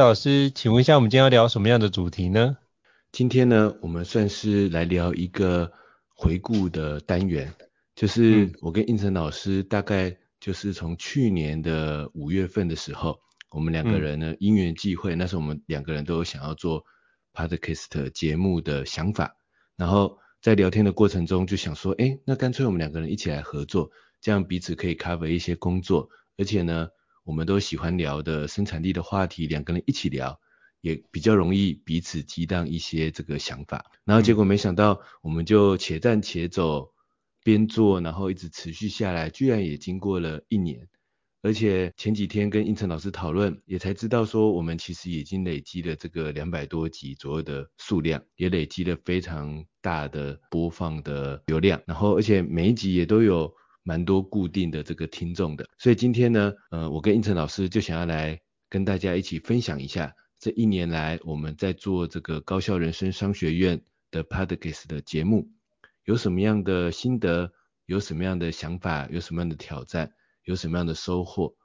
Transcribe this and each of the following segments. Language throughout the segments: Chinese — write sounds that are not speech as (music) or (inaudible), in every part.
老师，请问一下，我们今天要聊什么样的主题呢？今天呢，我们算是来聊一个回顾的单元，就是我跟应成老师大概就是从去年的五月份的时候，我们两个人呢因缘际会，那时候我们两个人都有想要做 podcast 节目的想法，然后在聊天的过程中就想说，哎，那干脆我们两个人一起来合作，这样彼此可以 cover 一些工作，而且呢。我们都喜欢聊的生产力的话题，两个人一起聊，也比较容易彼此激荡一些这个想法。然后结果没想到，我们就且战且走，边做，然后一直持续下来，居然也经过了一年。而且前几天跟应成老师讨论，也才知道说，我们其实已经累积了这个两百多集左右的数量，也累积了非常大的播放的流量。然后而且每一集也都有。蛮多固定的这个听众的，所以今天呢，呃，我跟应成老师就想要来跟大家一起分享一下这一年来我们在做这个高校人生商学院的 Podcast 的节目，有什么样的心得，有什么样的想法，有什么样的挑战，有什么样的收获，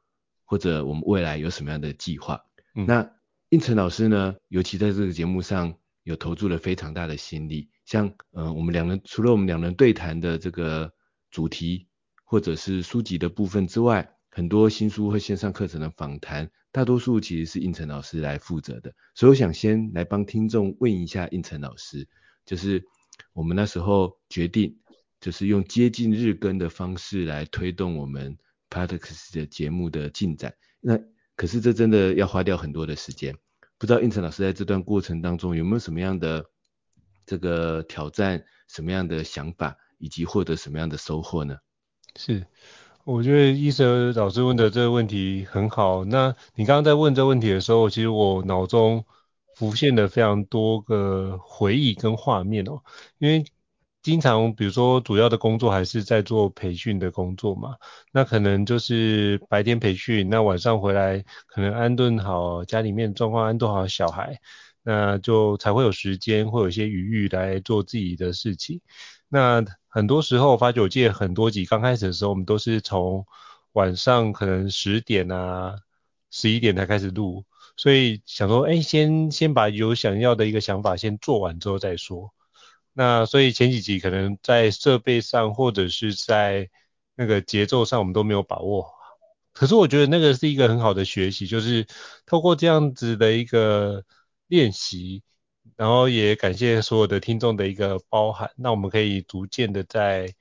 或者我们未来有什么样的计划。嗯、那应成老师呢，尤其在这个节目上有投注了非常大的心力，像呃我们两人除了我们两人对谈的这个主题。或者是书籍的部分之外，很多新书和线上课程的访谈，大多数其实是胤丞老师来负责的。所以我想先来帮听众问一下胤丞老师，就是我们那时候决定，就是用接近日更的方式来推动我们 Podcast 的节目的进展。那可是这真的要花掉很多的时间，不知道胤丞老师在这段过程当中有没有什么样的这个挑战，什么样的想法，以及获得什么样的收获呢？是，我觉得医生老师问的这个问题很好。那你刚刚在问这个问题的时候，其实我脑中浮现了非常多个回忆跟画面哦。因为经常比如说主要的工作还是在做培训的工作嘛，那可能就是白天培训，那晚上回来可能安顿好家里面状况，安顿好小孩，那就才会有时间，会有一些余裕来做自己的事情。那很多时候，发觉我记得很多集刚开始的时候，我们都是从晚上可能十点啊、十一点才开始录，所以想说，哎，先先把有想要的一个想法先做完之后再说。那所以前几集可能在设备上或者是在那个节奏上，我们都没有把握。可是我觉得那个是一个很好的学习，就是透过这样子的一个练习。然后也感谢所有的听众的一个包含，那我们可以逐渐的在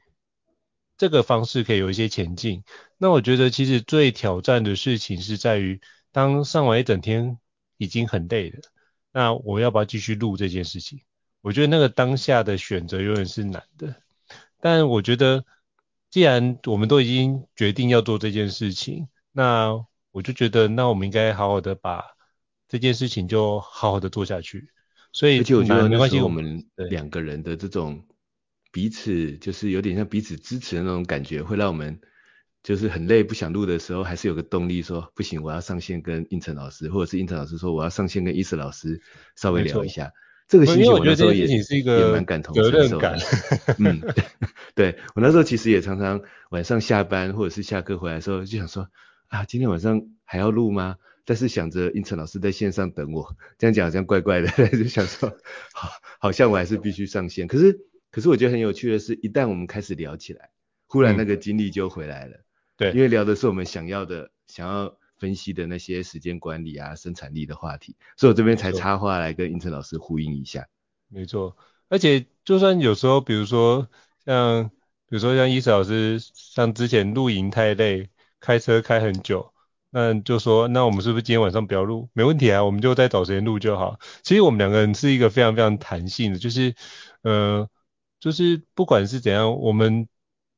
这个方式可以有一些前进。那我觉得其实最挑战的事情是在于，当上完一整天已经很累了，那我要不要继续录这件事情？我觉得那个当下的选择永远是难的。但我觉得既然我们都已经决定要做这件事情，那我就觉得那我们应该好好的把这件事情就好好的做下去。所以，而且我觉得没关系，我们两个人的这种彼此就是有点像彼此支持的那种感觉，会让我们就是很累不想录的时候，还是有个动力说不行，我要上线跟应成老师，或者是应成老师说我要上线跟伊思老师稍微聊一下。这个心情我那时候也是一个也蛮感同身受的。嗯，(laughs) 对，我那时候其实也常常晚上下班或者是下课回来的时候就想说啊，今天晚上还要录吗？但是想着应成老师在线上等我，(laughs) 这样讲好像怪怪的，(laughs) 就想说，好，好像我还是必须上线。可是，可是我觉得很有趣的是，一旦我们开始聊起来，忽然那个精力就回来了。对、嗯，因为聊的是我们想要的、想要分析的那些时间管理啊、生产力的话题，所以我这边才插话来跟应成老师呼应一下。没错，而且就算有时候，比如说像，比如说像伊瑟老师，像之前露营太累，开车开很久。那就说，那我们是不是今天晚上不要录？没问题啊，我们就再找时间录就好。其实我们两个人是一个非常非常弹性的，就是，呃，就是不管是怎样，我们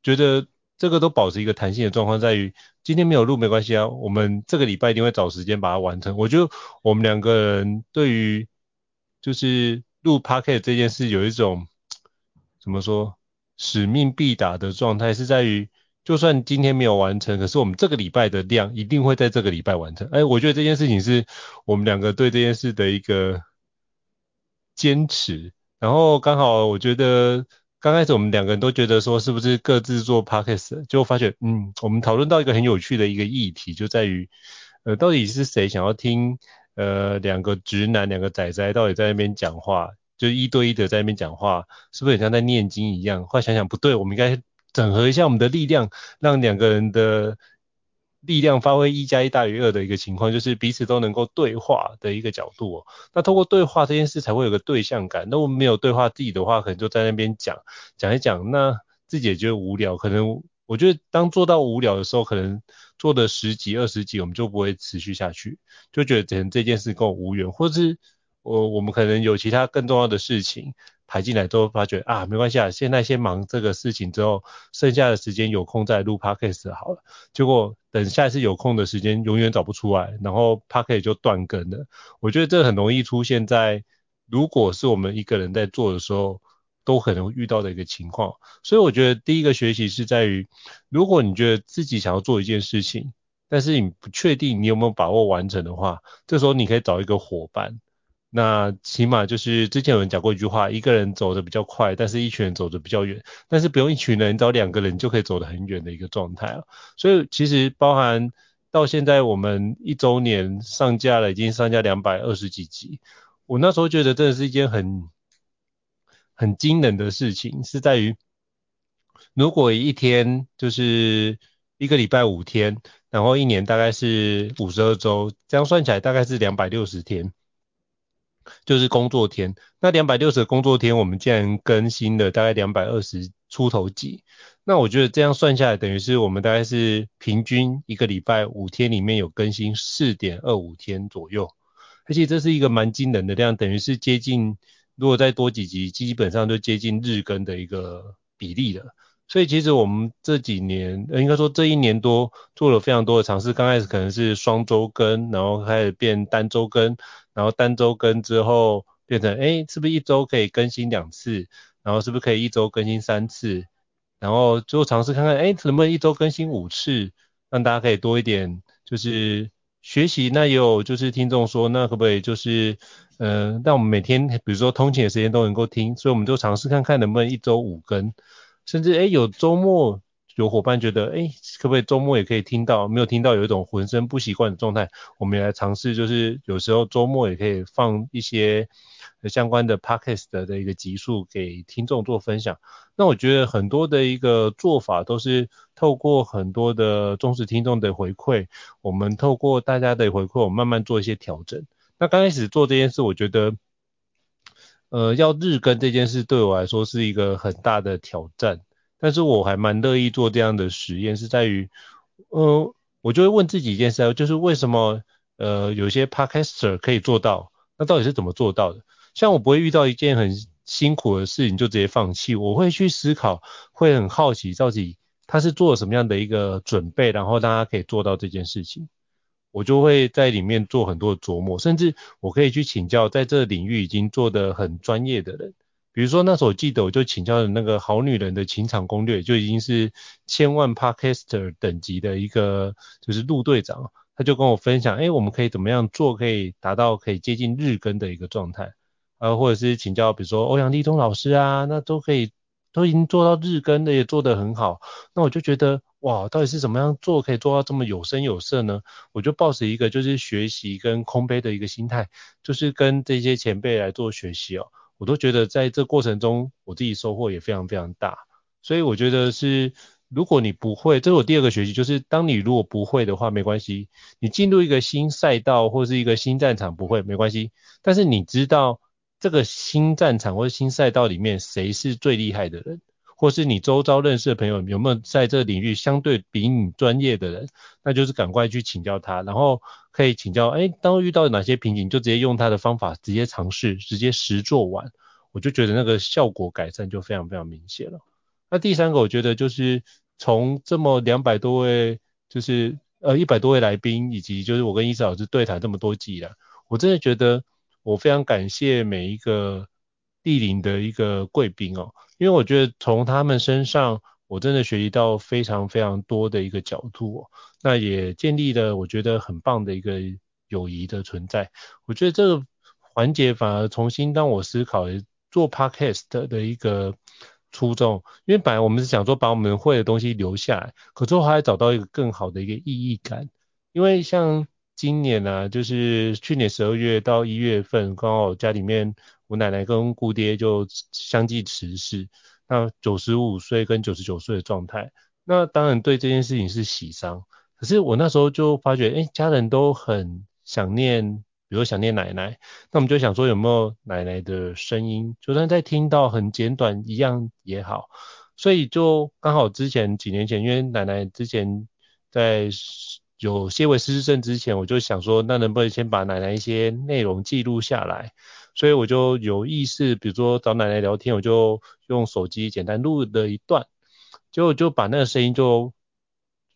觉得这个都保持一个弹性的状况，在于今天没有录没关系啊，我们这个礼拜一定会找时间把它完成。我觉得我们两个人对于就是录 p o c a s t 这件事有一种怎么说使命必达的状态，是在于就算今天没有完成，可是我们这个礼拜的量一定会在这个礼拜完成。哎，我觉得这件事情是我们两个对这件事的一个坚持。然后刚好我觉得刚开始我们两个人都觉得说是不是各自做 podcast，就发觉嗯，我们讨论到一个很有趣的一个议题，就在于呃到底是谁想要听呃两个直男两个仔仔到底在那边讲话，就一对一的在那边讲话，是不是很像在念经一样？后来想想不对，我们应该整合一下我们的力量，让两个人的。力量发挥一加一大于二的一个情况，就是彼此都能够对话的一个角度哦。那通过对话这件事才会有个对象感。那我们没有对话自己的话，可能就在那边讲讲一讲，那自己也觉得无聊。可能我觉得当做到无聊的时候，可能做的十几二十集，我们就不会持续下去，就觉得可能这件事跟我无缘，或是我我们可能有其他更重要的事情。排进来之后发觉啊，没关系啊，现在先忙这个事情之后，剩下的时间有空再录 podcast 好了。结果等下一次有空的时间永远找不出来，然后 podcast 就断更了。我觉得这很容易出现在如果是我们一个人在做的时候，都可能遇到的一个情况。所以我觉得第一个学习是在于，如果你觉得自己想要做一件事情，但是你不确定你有没有把握完成的话，这时候你可以找一个伙伴。那起码就是之前有人讲过一句话，一个人走得比较快，但是一群人走得比较远。但是不用一群人，找两个人就可以走得很远的一个状态啊。所以其实包含到现在我们一周年上架了，已经上架两百二十几集。我那时候觉得真的是一件很很惊人的事情，是在于如果一天就是一个礼拜五天，然后一年大概是五十二周，这样算起来大概是两百六十天。就是工作天，那两百六十个工作天，我们竟然更新了大概两百二十出头集，那我觉得这样算下来，等于是我们大概是平均一个礼拜五天里面有更新四点二五天左右，而且这是一个蛮惊人的量，等于是接近，如果再多几集，基本上就接近日更的一个比例了。所以其实我们这几年，应该说这一年多做了非常多的尝试。刚开始可能是双周更，然后开始变单周更，然后单周更之后变成，哎，是不是一周可以更新两次？然后是不是可以一周更新三次？然后就尝试看看，哎，能不能一周更新五次，让大家可以多一点就是学习。那也有就是听众说，那可不可以就是，呃，让我们每天比如说通勤的时间都能够听？所以我们就尝试看看能不能一周五更。甚至诶有周末有伙伴觉得诶可不可以周末也可以听到？没有听到有一种浑身不习惯的状态，我们也来尝试，就是有时候周末也可以放一些相关的 podcast 的一个集数给听众做分享。那我觉得很多的一个做法都是透过很多的忠实听众的回馈，我们透过大家的回馈，我慢慢做一些调整。那刚开始做这件事，我觉得。呃，要日更这件事对我来说是一个很大的挑战，但是我还蛮乐意做这样的实验，是在于，呃，我就会问自己一件事，就是为什么呃有些 podcaster 可以做到，那到底是怎么做到的？像我不会遇到一件很辛苦的事情就直接放弃，我会去思考，会很好奇到底他是做了什么样的一个准备，然后让他可以做到这件事情。我就会在里面做很多琢磨，甚至我可以去请教在这个领域已经做得很专业的人。比如说那时候我记得我就请教的那个好女人的情场攻略，就已经是千万 Podcaster 等级的一个就是陆队长，他就跟我分享，哎，我们可以怎么样做，可以达到可以接近日更的一个状态，啊，或者是请教比如说欧阳立中老师啊，那都可以都已经做到日更的，也做得很好，那我就觉得。哇，到底是怎么样做可以做到这么有声有色呢？我就抱着一个就是学习跟空杯的一个心态，就是跟这些前辈来做学习哦。我都觉得在这过程中，我自己收获也非常非常大。所以我觉得是，如果你不会，这是我第二个学习，就是当你如果不会的话，没关系，你进入一个新赛道或是一个新战场不会没关系，但是你知道这个新战场或者新赛道里面谁是最厉害的人。或是你周遭认识的朋友有没有在这个领域相对比你专业的人，那就是赶快去请教他，然后可以请教，哎，当遇到哪些瓶颈，就直接用他的方法直接尝试，直接实做完。我就觉得那个效果改善就非常非常明显了。那第三个，我觉得就是从这么两百多位，就是呃一百多位来宾，以及就是我跟伊斯老师对谈这么多集了，我真的觉得我非常感谢每一个莅临的一个贵宾哦，因为我觉得从他们身上，我真的学习到非常非常多的一个角度，那也建立了我觉得很棒的一个友谊的存在。我觉得这个环节反而重新让我思考做 podcast 的一个。初衷，因为本来我们是想说把我们会的东西留下来，可是后还找到一个更好的一个意义感。因为像今年啊，就是去年十二月到一月份，刚好家里面我奶奶跟姑爹就相继辞世，那九十五岁跟九十九岁的状态，那当然对这件事情是喜丧。可是我那时候就发觉，哎，家人都很想念。比如想念奶奶，那我们就想说有没有奶奶的声音，就算在听到很简短一样也好。所以就刚好之前几年前，因为奶奶之前在有些为失智症之前，我就想说，那能不能先把奶奶一些内容记录下来？所以我就有意识，比如说找奶奶聊天，我就用手机简单录了一段，结果就把那个声音就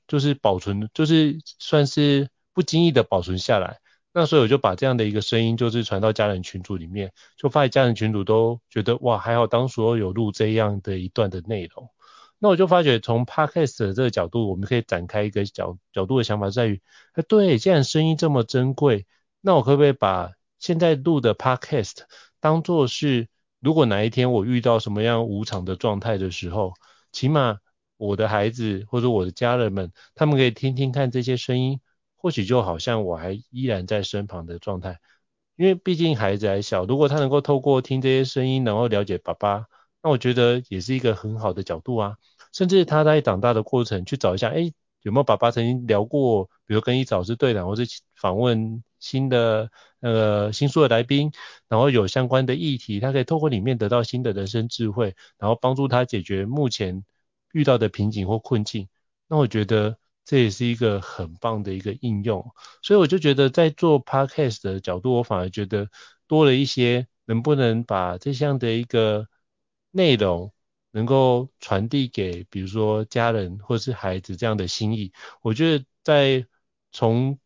就是保存，就是算是不经意的保存下来。那所以我就把这样的一个声音，就是传到家人群组里面，就发现家人群组都觉得哇，还好当时有录这样的一段的内容。那我就发觉从 Podcast 的这个角度，我们可以展开一个角角度的想法在于，哎，对，既然声音这么珍贵，那我可不可以把现在录的 Podcast 当作是，如果哪一天我遇到什么样无常的状态的时候，起码我的孩子或者我的家人们，他们可以听听看这些声音。或许就好像我还依然在身旁的状态，因为毕竟孩子还小，如果他能够透过听这些声音，然后了解爸爸，那我觉得也是一个很好的角度啊。甚至他在长大的过程去找一下，哎，有没有爸爸曾经聊过，比如跟伊老师对谈，或者访问新的那个新书的来宾，然后有相关的议题，他可以透过里面得到新的人生智慧，然后帮助他解决目前遇到的瓶颈或困境。那我觉得。这也是一个很棒的一个应用，所以我就觉得在做 podcast 的角度，我反而觉得多了一些，能不能把这项的一个内容能够传递给，比如说家人或是孩子这样的心意。我觉得在从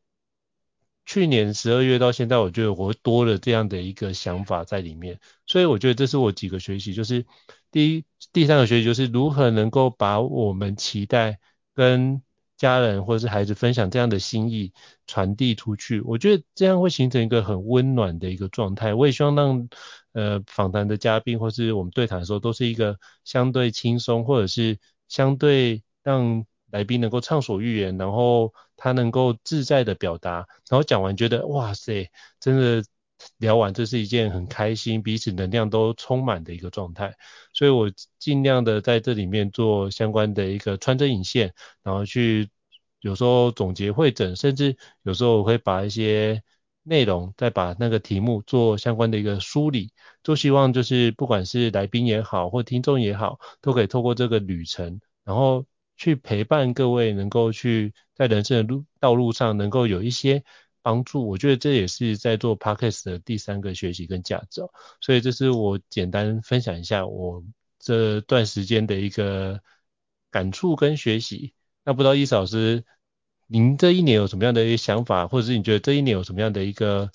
去年十二月到现在，我觉得我多了这样的一个想法在里面，所以我觉得这是我几个学习，就是第一、第三个学习就是如何能够把我们期待跟家人或是孩子分享这样的心意传递出去，我觉得这样会形成一个很温暖的一个状态。我也希望让呃访谈的嘉宾或是我们对谈的时候，都是一个相对轻松，或者是相对让来宾能够畅所欲言，然后他能够自在的表达，然后讲完觉得哇塞，真的。聊完，这是一件很开心，彼此能量都充满的一个状态，所以我尽量的在这里面做相关的一个穿针引线，然后去有时候总结会诊，甚至有时候我会把一些内容再把那个题目做相关的一个梳理，都希望就是不管是来宾也好，或听众也好，都可以透过这个旅程，然后去陪伴各位，能够去在人生的路道路上能够有一些。帮助，我觉得这也是在做 Podcast 的第三个学习跟价值，所以这是我简单分享一下我这段时间的一个感触跟学习。那不知道易老师，您这一年有什么样的一个想法，或者是你觉得这一年有什么样的一个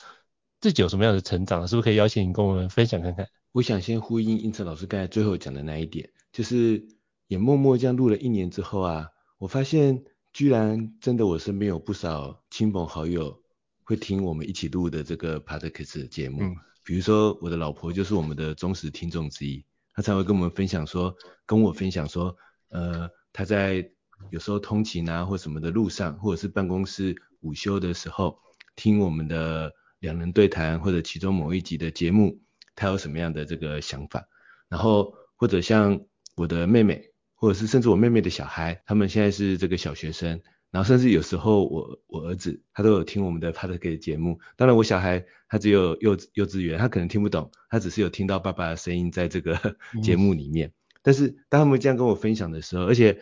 自己有什么样的成长，是不是可以邀请您跟我们分享看看？我想先呼应应策老师刚才最后讲的那一点，就是也默默这样录了一年之后啊，我发现居然真的我身边有不少亲朋好友。会听我们一起录的这个 Podcast 节目，嗯，比如说我的老婆就是我们的忠实听众之一，她才会跟我们分享说，跟我分享说，呃，她在有时候通勤啊或什么的路上，或者是办公室午休的时候，听我们的两人对谈或者其中某一集的节目，他有什么样的这个想法，然后或者像我的妹妹，或者是甚至我妹妹的小孩，他们现在是这个小学生。然后甚至有时候我我儿子他都有听我们的 Podcast 节目，当然我小孩他只有幼幼稚园，他可能听不懂，他只是有听到爸爸的声音在这个节目里面。嗯、但是当他们这样跟我分享的时候，而且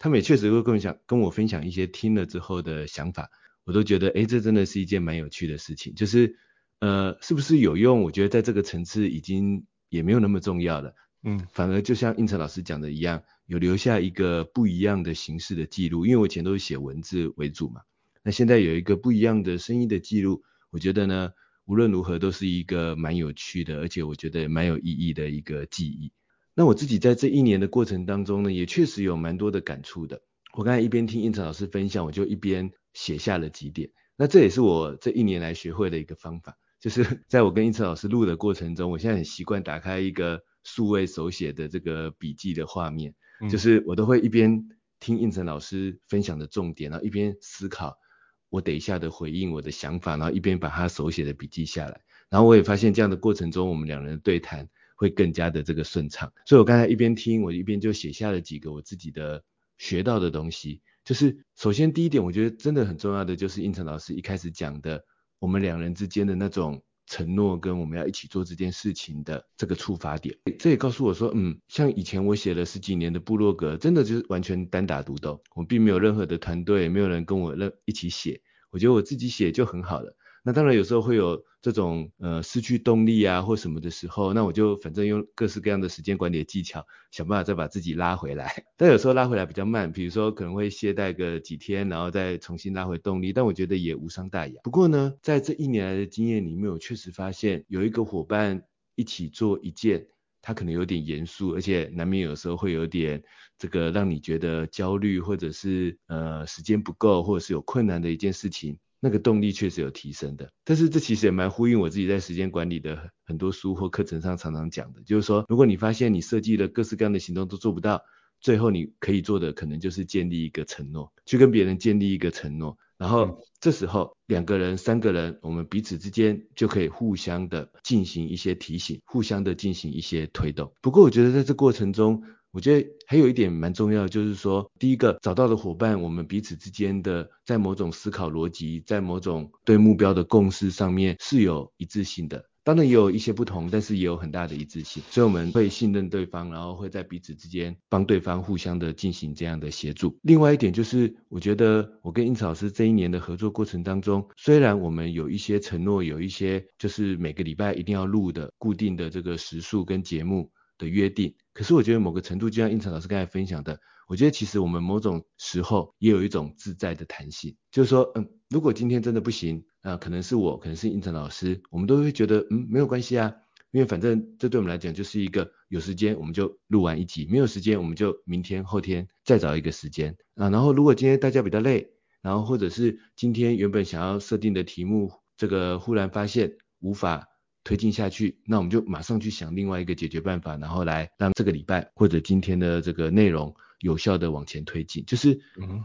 他们也确实会跟我讲跟我分享一些听了之后的想法，我都觉得哎这真的是一件蛮有趣的事情。就是呃是不是有用？我觉得在这个层次已经也没有那么重要了。嗯，反而就像胤丞老师讲的一样，有留下一个不一样的形式的记录。因为我以前都是写文字为主嘛，那现在有一个不一样的声音的记录，我觉得呢，无论如何都是一个蛮有趣的，而且我觉得蛮有意义的一个记忆。那我自己在这一年的过程当中呢，也确实有蛮多的感触的。我刚才一边听应成老师分享，我就一边写下了几点。那这也是我这一年来学会的一个方法，就是 (laughs) 在我跟应成老师录的过程中，我现在很习惯打开一个。数位手写的这个笔记的画面，嗯、就是我都会一边听应成老师分享的重点，然后一边思考我等一下的回应，我的想法，然后一边把他手写的笔记下来。然后我也发现这样的过程中，我们两人的对谈会更加的这个顺畅。所以我刚才一边听，我一边就写下了几个我自己的学到的东西。就是首先第一点，我觉得真的很重要的就是应成老师一开始讲的，我们两人之间的那种。承诺跟我们要一起做这件事情的这个触发点，这也告诉我说，嗯，像以前我写了十几年的部落格，真的就是完全单打独斗，我并没有任何的团队，没有人跟我一起写，我觉得我自己写就很好了。那当然有时候会有这种呃失去动力啊或什么的时候，那我就反正用各式各样的时间管理技巧，想办法再把自己拉回来。(laughs) 但有时候拉回来比较慢，比如说可能会懈怠个几天，然后再重新拉回动力。但我觉得也无伤大雅。不过呢，在这一年来的经验里面，我确实发现有一个伙伴一起做一件，他可能有点严肃，而且难免有时候会有点这个让你觉得焦虑，或者是呃时间不够，或者是有困难的一件事情。那个动力确实有提升的，但是这其实也蛮呼应我自己在时间管理的很多书或课程上常常讲的，就是说，如果你发现你设计的各式各样的行动都做不到，最后你可以做的可能就是建立一个承诺，去跟别人建立一个承诺，然后这时候两个人、三个人，我们彼此之间就可以互相的进行一些提醒，互相的进行一些推动。不过我觉得在这过程中，我觉得还有一点蛮重要的，就是说，第一个找到的伙伴，我们彼此之间的在某种思考逻辑，在某种对目标的共识上面是有一致性的。当然也有一些不同，但是也有很大的一致性。所以我们会信任对方，然后会在彼此之间帮对方互相的进行这样的协助。另外一点就是，我觉得我跟胤丞老师这一年的合作过程当中，虽然我们有一些承诺，有一些就是每个礼拜一定要录的固定的这个时数跟节目的约定。可是我觉得某个程度，就像胤丞老师刚才分享的，我觉得其实我们某种时候也有一种自在的弹性，就是说，嗯，如果今天真的不行，啊、可能是我，可能是胤丞老师，我们都会觉得，嗯，没有关系啊，因为反正这对我们来讲就是一个有时间我们就录完一集，没有时间我们就明天后天再找一个时间啊。然后如果今天大家比较累，然后或者是今天原本想要设定的题目，这个忽然发现无法。推进下去，那我们就马上去想另外一个解决办法，然后来让这个礼拜或者今天的这个内容有效的往前推进。就是，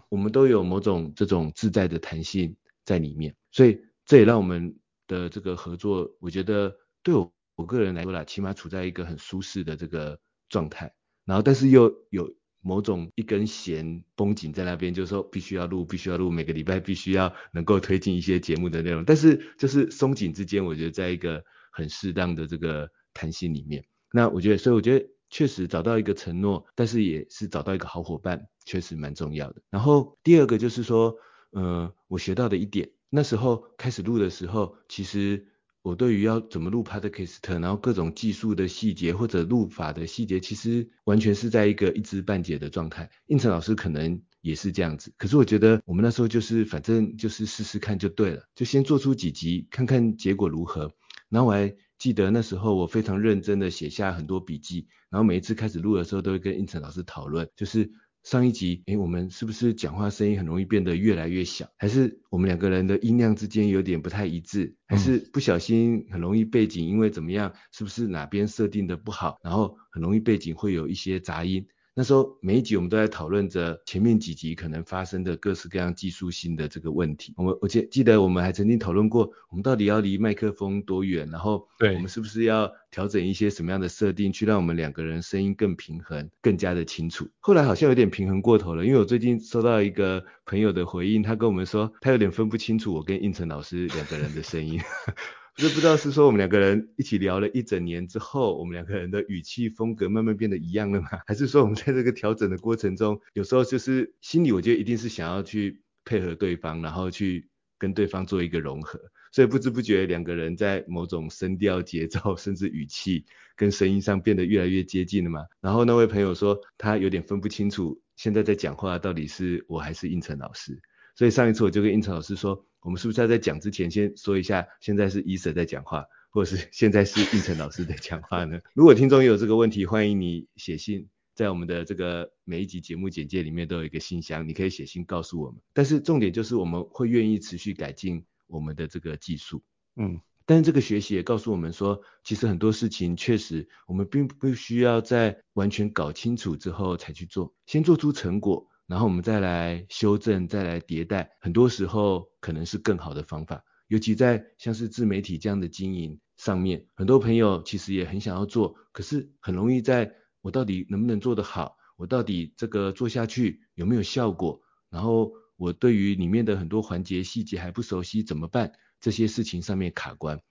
我们都有某种这种自在的弹性在里面，所以这也让我们的这个合作，我觉得对我我个人来说啦，起码处在一个很舒适的这个状态。然后，但是又有某种一根弦绷紧在那边，就是说必须要录，必须要录，每个礼拜必须要能够推进一些节目的内容。但是就是松紧之间，我觉得在一个。很适当的这个弹性里面，那我觉得，所以我觉得确实找到一个承诺，但是也是找到一个好伙伴，确实蛮重要的。然后第二个就是说，呃，我学到的一点，那时候开始录的时候，其实我对于要怎么录 Podcast，然后各种技术的细节或者录法的细节，其实完全是在一个一知半解的状态。应成老师可能也是这样子，可是我觉得我们那时候就是反正就是试试看就对了，就先做出几集看看结果如何。然后我还记得那时候我非常认真的写下很多笔记，然后每一次开始录的时候都会跟应成老师讨论，就是上一集，诶，我们是不是讲话声音很容易变得越来越小，还是我们两个人的音量之间有点不太一致，还是不小心很容易背景因为怎么样，是不是哪边设定的不好，然后很容易背景会有一些杂音。那时候每一集我们都在讨论着前面几集可能发生的各式各样技术性的这个问题。我们我记记得我们还曾经讨论过，我们到底要离麦克风多远，然后我们是不是要调整一些什么样的设定，去让我们两个人声音更平衡，更加的清楚。后来好像有点平衡过头了，因为我最近收到一个朋友的回应，他跟我们说他有点分不清楚我跟应成老师两个人的声音。(laughs) 就不知道是说我们两个人一起聊了一整年之后，我们两个人的语气风格慢慢变得一样了吗？(laughs) 还是说我们在这个调整的过程中，有时候就是心里我觉得一定是想要去配合对方，然后去跟对方做一个融合。所以不知不觉两个人在某种声调、节奏，甚至语气跟声音上变得越来越接近了嘛。然后那位朋友说他有点分不清楚现在在讲话到底是我还是胤丞老师。所以上一次我就跟胤丞老师说，我们是不是要在讲之前先说一下，现在是伊舍在讲话，或者是现在是胤丞老师在讲话呢？如果听众也有这个问题，欢迎你写信，在我们的这个每一集节目简介里面都有一个信箱，你可以写信告诉我们。但是重点就是我们会愿意持续改进我们的这个技术，嗯，但是这个学习也告诉我们说，其实很多事情确实我们并不需要在完全搞清楚之后才去做，先做出成果。然后我们再来修正，再来迭代，很多时候可能是更好的方法。尤其在像是自媒体这样的经营上面，很多朋友其实也很想要做，可是很容易在我到底能不能做得好，我到底这个做下去有没有效果，然后我对于里面的很多环节细节还不熟悉怎么办？这些事情上面卡关。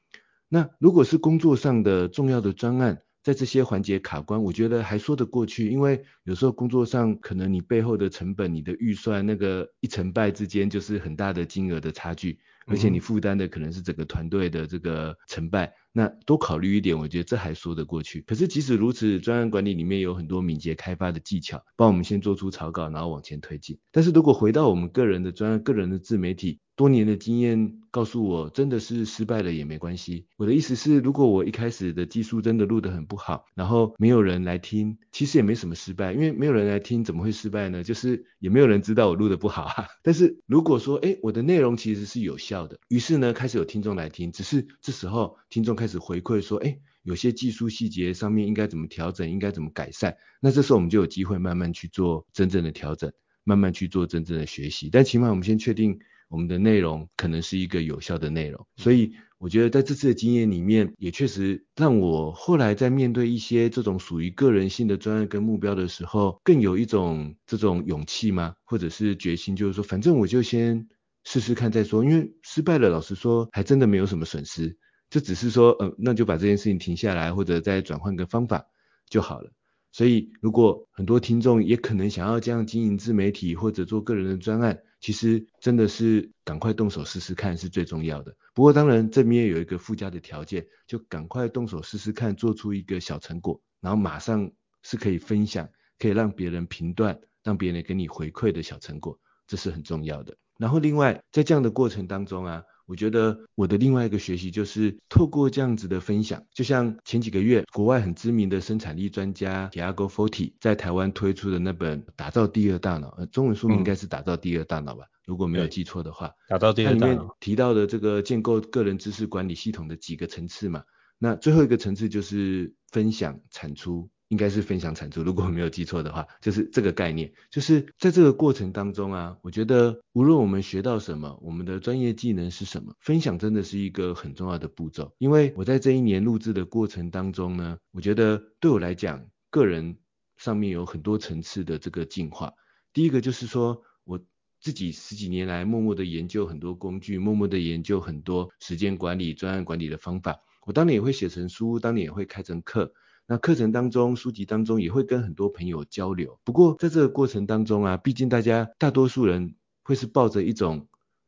那如果是工作上的重要的专案，在这些环节卡关，我觉得还说得过去，因为有时候工作上可能你背后的成本、你的预算，那个一成败之间就是很大的金额的差距，而且你负担的可能是整个团队的这个成败。那多考虑一点，我觉得这还说得过去。可是即使如此，专案管理里面有很多敏捷开发的技巧，帮我们先做出草稿，然后往前推进。但是如果回到我们个人的专案、个人的自媒体，多年的经验告诉我，真的是失败了也没关系。我的意思是，如果我一开始的技术真的录得很不好，然后没有人来听，其实也没什么失败，因为没有人来听，怎么会失败呢？就是也没有人知道我录得不好啊。(laughs) 但是如果说，诶，我的内容其实是有效的，于是呢，开始有听众来听，只是这时候听众开始回馈说，诶，有些技术细节上面应该怎么调整，应该怎么改善，那这时候我们就有机会慢慢去做真正的调整，慢慢去做真正的学习。但起码我们先确定。我们的内容可能是一个有效的内容，所以我觉得在这次的经验里面，也确实让我后来在面对一些这种属于个人性的专案跟目标的时候，更有一种这种勇气吗？或者是决心，就是说，反正我就先试试看再说，因为失败了，老实说，还真的没有什么损失，就只是说，呃，那就把这件事情停下来，或者再转换个方法就好了。所以，如果很多听众也可能想要这样经营自媒体或者做个人的专案，其实真的是赶快动手试试看是最重要的。不过当然这边有一个附加的条件，就赶快动手试试看，做出一个小成果，然后马上是可以分享，可以让别人评断，让别人给你回馈的小成果，这是很重要的。然后另外在这样的过程当中啊。我觉得我的另外一个学习就是透过这样子的分享，就像前几个月国外很知名的生产力专家 Tiago Forte 在台湾推出的那本《打造第二大脑》，呃，中文书名应该是《打造第二大脑》吧，嗯、如果没有记错的话。打造第二大脑。里面提到的这个建构个人知识管理系统的几个层次嘛，那最后一个层次就是分享产出。应该是分享产出，如果没有记错的话，就是这个概念。就是在这个过程当中啊，我觉得无论我们学到什么，我们的专业技能是什么，分享真的是一个很重要的步骤。因为我在这一年录制的过程当中呢，我觉得对我来讲，个人上面有很多层次的这个进化。第一个就是说，我自己十几年来默默的研究很多工具，默默的研究很多时间管理、专案管理的方法。我当年也会写成书，当年也会开成课。那课程当中、书籍当中也会跟很多朋友交流。不过在这个过程当中啊，毕竟大家大多数人会是抱着一种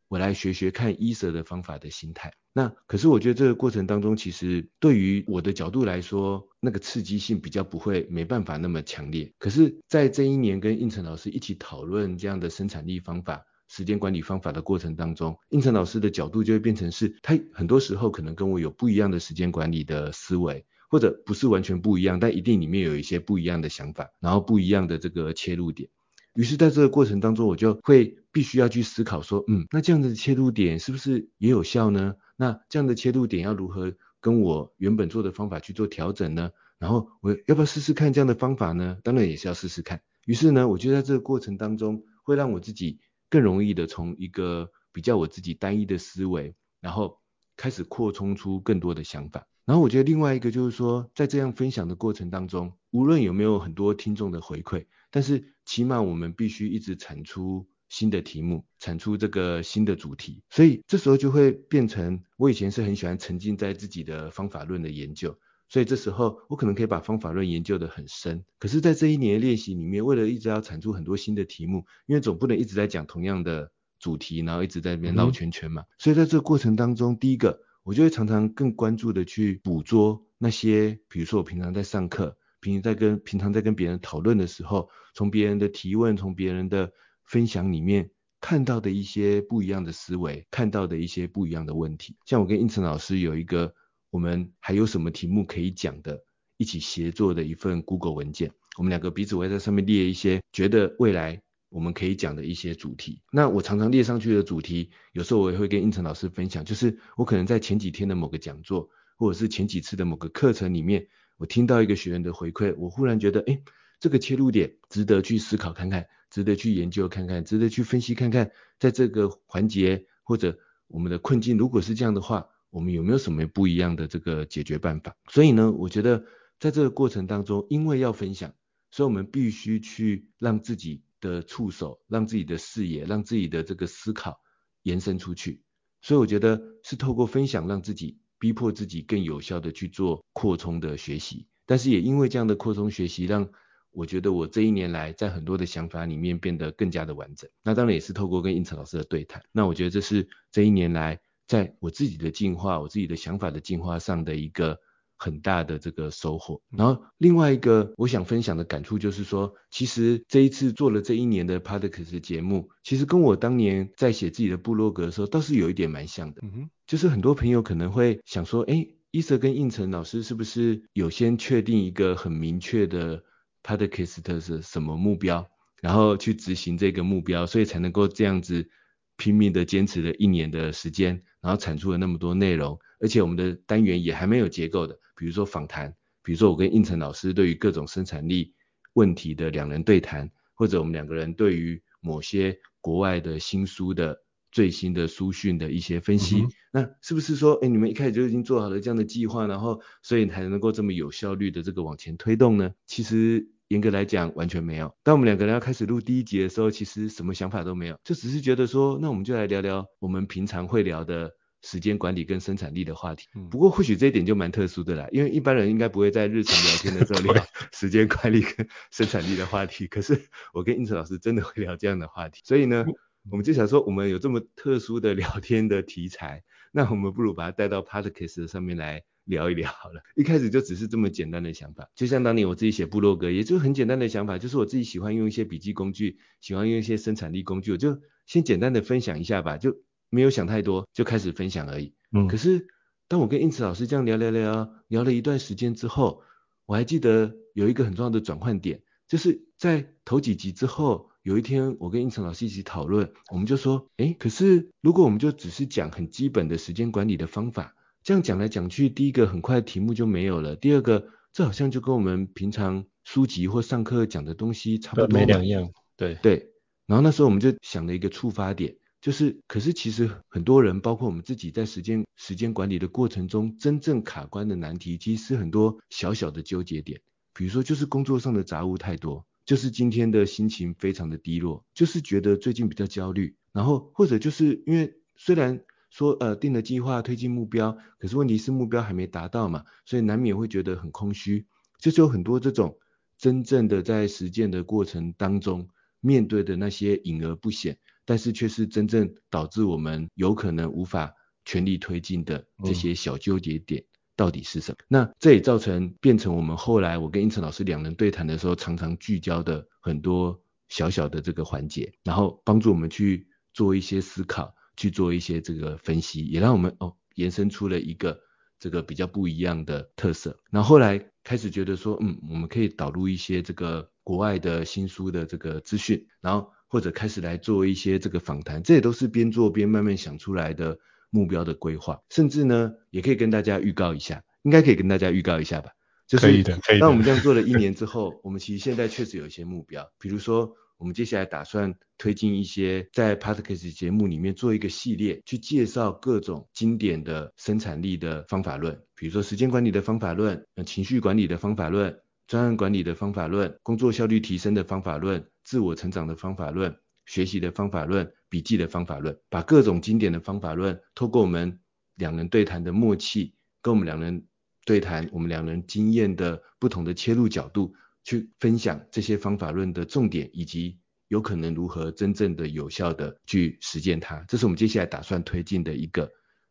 我来学学看伊舍的方法的心态。那可是我觉得这个过程当中，其实对于我的角度来说，那个刺激性比较不会没办法那么强烈。可是，在这一年跟应成老师一起讨论这样的生产力方法、时间管理方法的过程当中，应成老师的角度就会变成是，他很多时候可能跟我有不一样的时间管理的思维。或者不是完全不一样，但一定里面有一些不一样的想法，然后不一样的这个切入点。于是，在这个过程当中，我就会必须要去思考说，嗯，那这样的切入点是不是也有效呢？那这样的切入点要如何跟我原本做的方法去做调整呢？然后我要不要试试看这样的方法呢？当然也是要试试看。于是呢，我就在这个过程当中，会让我自己更容易的从一个比较我自己单一的思维，然后开始扩充出更多的想法。然后我觉得另外一个就是说，在这样分享的过程当中，无论有没有很多听众的回馈，但是起码我们必须一直产出新的题目，产出这个新的主题。所以这时候就会变成，我以前是很喜欢沉浸在自己的方法论的研究，所以这时候我可能可以把方法论研究得很深。可是，在这一年的练习里面，为了一直要产出很多新的题目，因为总不能一直在讲同样的。主题，然后一直在那边绕圈圈嘛。嗯、所以在这个过程当中，第一个我就会常常更关注的去捕捉那些，比如说我平常在上课，平时在跟平常在跟别人讨论的时候，从别人的提问，从别人的分享里面看到的一些不一样的思维，看到的一些不一样的问题。像我跟应成老师有一个，我们还有什么题目可以讲的，一起协作的一份 Google 文件。我们两个彼此会在上面列一些觉得未来我们可以讲的一些主题。那我常常列上去的主题，有时候我也会跟应成老师分享，就是我可能在前几天的某个讲座，或者是前几次的某个课程里面，我听到一个学员的回馈，我忽然觉得，哎，这个切入点值得去思考看看，值得去研究看看，值得去分析看看，在这个环节或者我们的困境，如果是这样的话，我们有没有什么不一样的这个解决办法？所以呢，我觉得在这个过程当中，因为要分享。所以我们必须去让自己的触手，让自己的视野，让自己的这个思考延伸出去。所以我觉得是透过分享，让自己逼迫自己更有效的去做扩充的学习。但是也因为这样的扩充学习，让我觉得我这一年来在很多的想法里面变得更加的完整。那当然也是透过跟胤丞老师的对谈。那我觉得这是这一年来在我自己的进化，我自己的想法的进化上的一个。很大的这个收获。然后另外一个我想分享的感触就是说，其实这一次做了这一年的 Podcast 节目，其实跟我当年在写自己的部落格的时候，倒是有一点蛮像的。嗯哼，就是很多朋友可能会想说，哎，伊泽跟应成老师是不是有先确定一个很明确的 Podcast 是什么目标，然后去执行这个目标，所以才能够这样子拼命的坚持了一年的时间，然后产出了那么多内容。而且我们的单元也还没有结构的，比如说访谈，比如说我跟应成老师对于各种生产力问题的两人对谈，或者我们两个人对于某些国外的新书的最新的书讯的一些分析，嗯、那是不是说，哎，你们一开始就已经做好了这样的计划，然后所以才能够这么有效率的这个往前推动呢？其实严格来讲完全没有。当我们两个人要开始录第一集的时候，其实什么想法都没有，就只是觉得说，那我们就来聊聊我们平常会聊的。时间管理跟生产力的话题，不过或许这一点就蛮特殊的啦，因为一般人应该不会在日常聊天的时候 (laughs) 聊时间管理跟生产力的话题，可是我跟胤丞老师真的会聊这样的话题，所以呢，我们就想说，我们有这么特殊的聊天的题材，(laughs) 那我们不如把它带到 Podcast 上面来聊一聊好了。一开始就只是这么简单的想法，就像当年我自己写部落格，也就很简单的想法，就是我自己喜欢用一些笔记工具，喜欢用一些生产力工具，我就先简单的分享一下吧，就。没有想太多，就开始分享而已。嗯，可是当我跟胤丞老师这样聊聊聊聊了一段时间之后，我还记得有一个很重要的转换点，就是在头几集之后，有一天我跟胤丞老师一起讨论，我们就说，诶，可是如果我们就只是讲很基本的时间管理的方法，这样讲来讲去，第一个很快题目就没有了，第二个这好像就跟我们平常书籍或上课讲的东西差不多，没两样。对对，然后那时候我们就想了一个触发点。就是，可是其实很多人，包括我们自己，在时间时间管理的过程中，真正卡关的难题，其实是很多小小的纠结点。比如说，就是工作上的杂物太多，就是今天的心情非常的低落，就是觉得最近比较焦虑，然后或者就是因为虽然说呃定了计划推进目标，可是问题是目标还没达到嘛，所以难免会觉得很空虚。就是有很多这种真正的在实践的过程当中，面对的那些隐而不显。但是却是真正导致我们有可能无法全力推进的这些小纠结点到底是什么？嗯、那这也造成变成我们后来我跟胤丞老师两人对谈的时候，常常聚焦的很多小小的这个环节，然后帮助我们去做一些思考，去做一些这个分析，也让我们哦延伸出了一个这个比较不一样的特色。然后后来开始觉得说，嗯，我们可以导入一些这个国外的新书的这个资讯，然后。或者开始来做一些这个访谈，这也都是边做边慢慢想出来的目标的规划，甚至呢，也可以跟大家预告一下，应该可以跟大家预告一下吧。就是、可以的，可以的。当我们这样做了一年之后，(laughs) 我们其实现在确实有一些目标，比如说我们接下来打算推进一些在 Podcast 节目里面做一个系列，去介绍各种经典的生产力的方法论，比如说时间管理的方法论、情绪管理的方法论、专案管理的方法论、工作效率提升的方法论。自我成长的方法论、学习的方法论、笔记的方法论，把各种经典的方法论，透过我们两人对谈的默契，跟我们两人对谈，我们两人经验的不同的切入角度，去分享这些方法论的重点以及有可能如何真正的有效的去实践它。这是我们接下来打算推进的一个，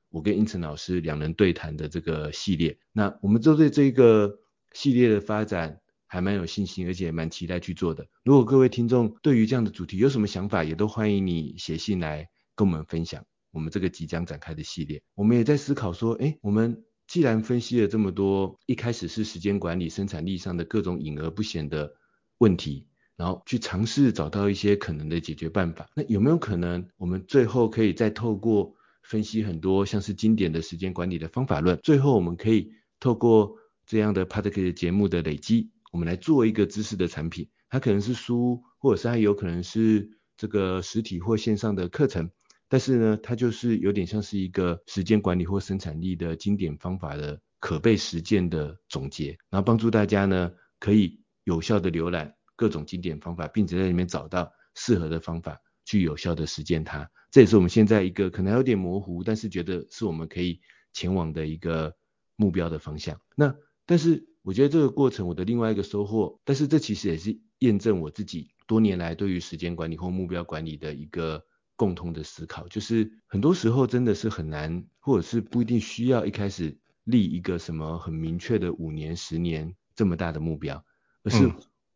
我跟胤丞老师两人对谈的这个系列。那我们针对这个系列的发展还蛮有信心，而且蛮期待去做的。如果各位听众对于这样的主题有什么想法，也都欢迎你写信来跟我们分享。我们这个即将展开的系列，我们也在思考说，诶，我们既然分析了这么多，一开始是时间管理、生产力上的各种隐而不显的问题，然后去尝试找到一些可能的解决办法，那有没有可能我们最后可以再透过分析很多像是经典的时间管理的方法论，最后我们可以透过这样的 podcast 节目的累积，我们来做一个知识的产品，它可能是书，或者是它有可能是这个实体或线上的课程。但是呢，它就是有点像是一个时间管理或生产力的经典方法的可被实践的总结，然后帮助大家呢可以有效的浏览各种经典方法，并且在里面找到适合的方法去有效的实践它。这也是我们现在一个可能有点模糊，但是觉得是我们可以前往的一个目标的方向。那但是我觉得这个过程我的另外一个收获，但是这其实也是验证我自己多年来对于时间管理或目标管理的一个。共同的思考，就是很多时候真的是很难，或者是不一定需要一开始立一个什么很明确的五年、十年这么大的目标，而是，嗯、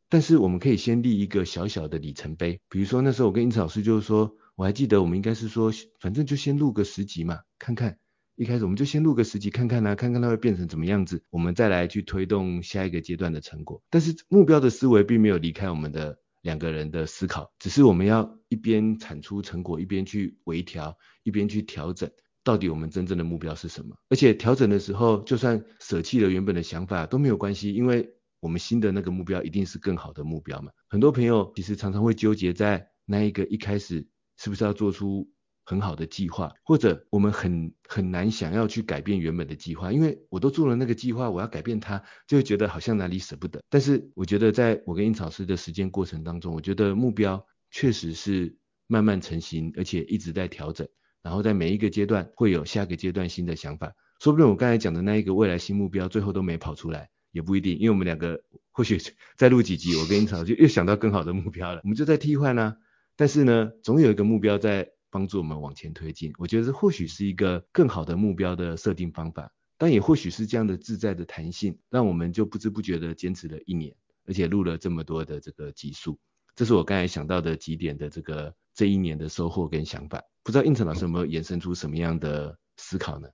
但是我们可以先立一个小小的里程碑。比如说那时候我跟英子老师就是说，我还记得我们应该是说，反正就先录个十集嘛，看看一开始我们就先录个十集看看呢、看看它会变成怎么样子，我们再来去推动下一个阶段的成果。但是目标的思维并没有离开我们的。两个人的思考，只是我们要一边产出成果，一边去微调，一边去调整，到底我们真正的目标是什么？而且调整的时候，就算舍弃了原本的想法都没有关系，因为我们新的那个目标一定是更好的目标嘛。很多朋友其实常常会纠结在那一个一开始是不是要做出。很好的计划，或者我们很很难想要去改变原本的计划，因为我都做了那个计划，我要改变它，就会觉得好像哪里舍不得。但是我觉得，在我跟胤丞老师的实践过程当中，我觉得目标确实是慢慢成型，而且一直在调整。然后在每一个阶段会有下个阶段新的想法，说不定我刚才讲的那一个未来新目标最后都没跑出来，也不一定，因为我们两个或许再录几集，我跟胤丞老师就又想到更好的目标了，我们就在替换呢。但是呢，总有一个目标在。帮助我们往前推进，我觉得这或许是一个更好的目标的设定方法，但也或许是这样的自在的弹性，让我们就不知不觉的坚持了一年，而且录了这么多的这个集数，这是我刚才想到的几点的这个这一年的收获跟想法，不知道应成老师有没有衍生出什么样的思考呢？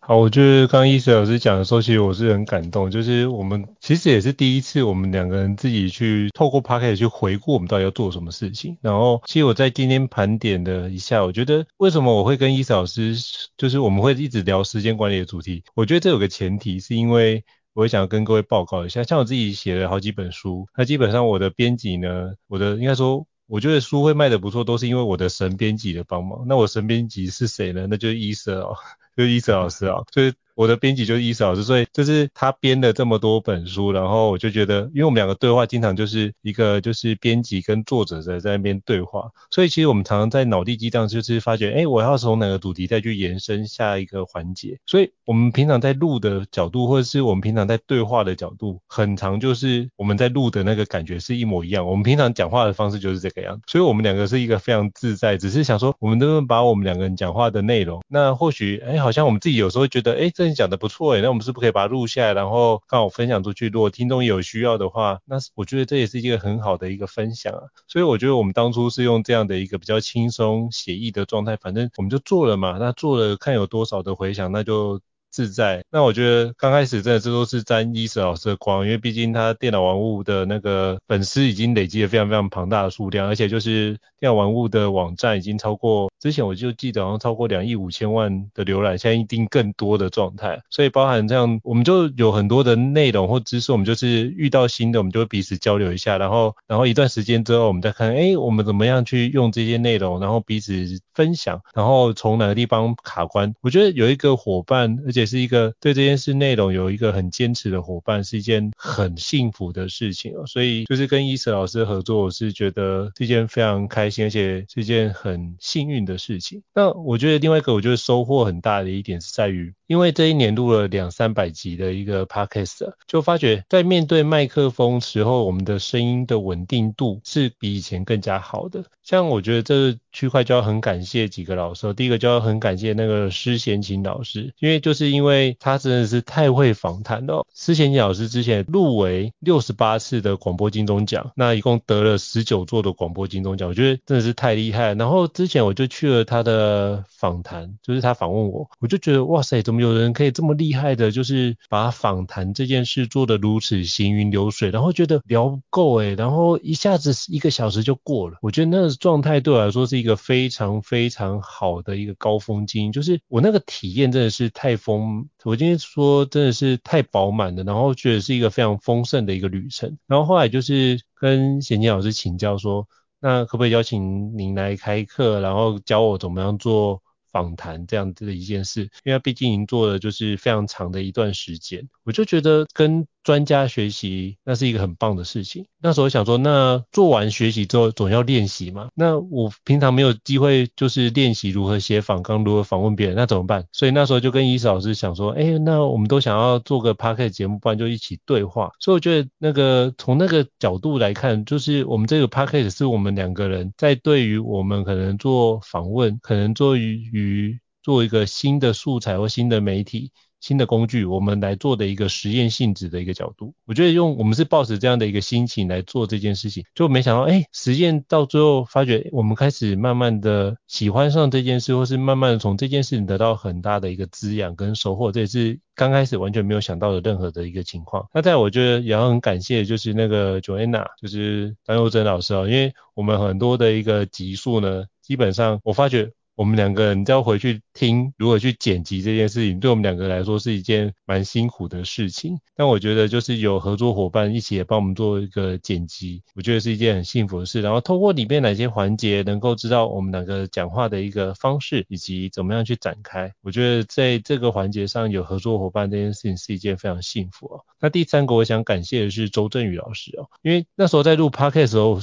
好，我觉得刚刚亦慈老师讲的时候，其实我是很感动。就是我们其实也是第一次，我们两个人自己去透过 Podcast 去回顾我们到底要做什么事情。然后，其实我在今天盘点了一下，我觉得为什么我会跟亦慈老师，就是我们会一直聊时间管理的主题。我觉得这有个前提，是因为我也想跟各位报告一下，像我自己写了好几本书，那基本上我的编辑呢，我的应该说，我觉得书会卖的不错，都是因为我的神编辑的帮忙。那我神编辑是谁呢？那就是伊瑟哦。(laughs) 就是伊瑟老师哦，就是。我的编辑就是伊思老师，所以就是他编了这么多本书，然后我就觉得，因为我们两个对话经常就是一个就是编辑跟作者在在那边对话，所以其实我们常常在脑力激荡，就是发觉，哎，我要从哪个主题再去延伸下一个环节。所以我们平常在录的角度，或者是我们平常在对话的角度，很常就是我们在录的那个感觉是一模一样。我们平常讲话的方式就是这个样，所以我们两个是一个非常自在，只是想说，我们能不能把我们两个人讲话的内容，那或许，哎，好像我们自己有时候觉得，哎，这。讲的不错诶，那我们是不可以把它录下来，然后刚好分享出去？如果听众有需要的话，那我觉得这也是一个很好的一个分享啊。所以我觉得我们当初是用这样的一个比较轻松写意的状态，反正我们就做了嘛。那做了看有多少的回响，那就。自在，那我觉得刚开始真的这都是沾亦慈老师的光，因为毕竟他电脑玩物的那个粉丝已经累积了非常非常庞大的数量，而且就是电脑玩物的网站已经超过之前我就记得好像超过两亿五千万的浏览，现在一定更多的状态，所以包含这样我们就有很多的内容或知识，我们就是遇到新的我们就会彼此交流一下，然后然后一段时间之后我们再看，哎，我们怎么样去用这些内容，然后彼此分享，然后从哪个地方卡关，我觉得有一个伙伴，而且是一个对这件事内容有一个很坚持的伙伴，是一件很幸福的事情哦。所以就是跟伊瑟老师合作，我是觉得是一件非常开心，而且是一件很幸运的事情。那我觉得另外一个，我觉得收获很大的一点是在于，因为这一年录了两三百集的一个 podcast，就发觉在面对麦克风时候，我们的声音的稳定度是比以前更加好的。像我觉得这区块就要很感谢几个老师，第一个就要很感谢那个施贤琴老师，因为就是因为他真的是太会访谈了。施贤琴老师之前入围六十八次的广播金钟奖，那一共得了十九座的广播金钟奖，我觉得真的是太厉害。然后之前我就去了他的访谈，就是他访问我，我就觉得哇塞，怎么有人可以这么厉害的，就是把访谈这件事做得如此行云流水，然后觉得聊不够诶，然后一下子一个小时就过了，我觉得那个状态对我来说是一个个非常非常好的一个高峰经验，就是我那个体验真的是太丰，我今天说真的是太饱满了，然后觉得是一个非常丰盛的一个旅程。然后后来就是跟贤贤老师请教说，那可不可以邀请您来开课，然后教我怎么样做访谈这样子的一件事，因为毕竟已经做了就是非常长的一段时间，我就觉得跟专家学习那是一个很棒的事情。那时候想说，那做完学习之后总要练习嘛。那我平常没有机会就是练习如何写访纲，如何访问别人，那怎么办？所以那时候就跟伊思老师想说，哎、那我们都想要做个 podcast 节目，不然就一起对话。所以我觉得那个从那个角度来看，就是我们这个 podcast 是我们两个人在对于我们可能做访问，可能做于于做一个新的素材或新的媒体。新的工具，我们来做的一个实验性质的一个角度，我觉得用我们是抱持这样的一个心情来做这件事情，就没想到，哎，实验到最后发觉，我们开始慢慢的喜欢上这件事，或是慢慢的从这件事情得到很大的一个滋养跟收获，这也是刚开始完全没有想到的任何的一个情况。那在我觉得也要很感谢，就是那个 Joanna，就是张佑珍老师哦，因为我们很多的一个集数呢，基本上我发觉。我们两个人都要回去听如何去剪辑这件事情，对我们两个来说是一件蛮辛苦的事情。但我觉得就是有合作伙伴一起来帮我们做一个剪辑，我觉得是一件很幸福的事。然后透过里面哪些环节能够知道我们两个讲话的一个方式，以及怎么样去展开，我觉得在这个环节上有合作伙伴这件事情是一件非常幸福哦。那第三个我想感谢的是周振宇老师哦，因为那时候在录 Podcast 的时候。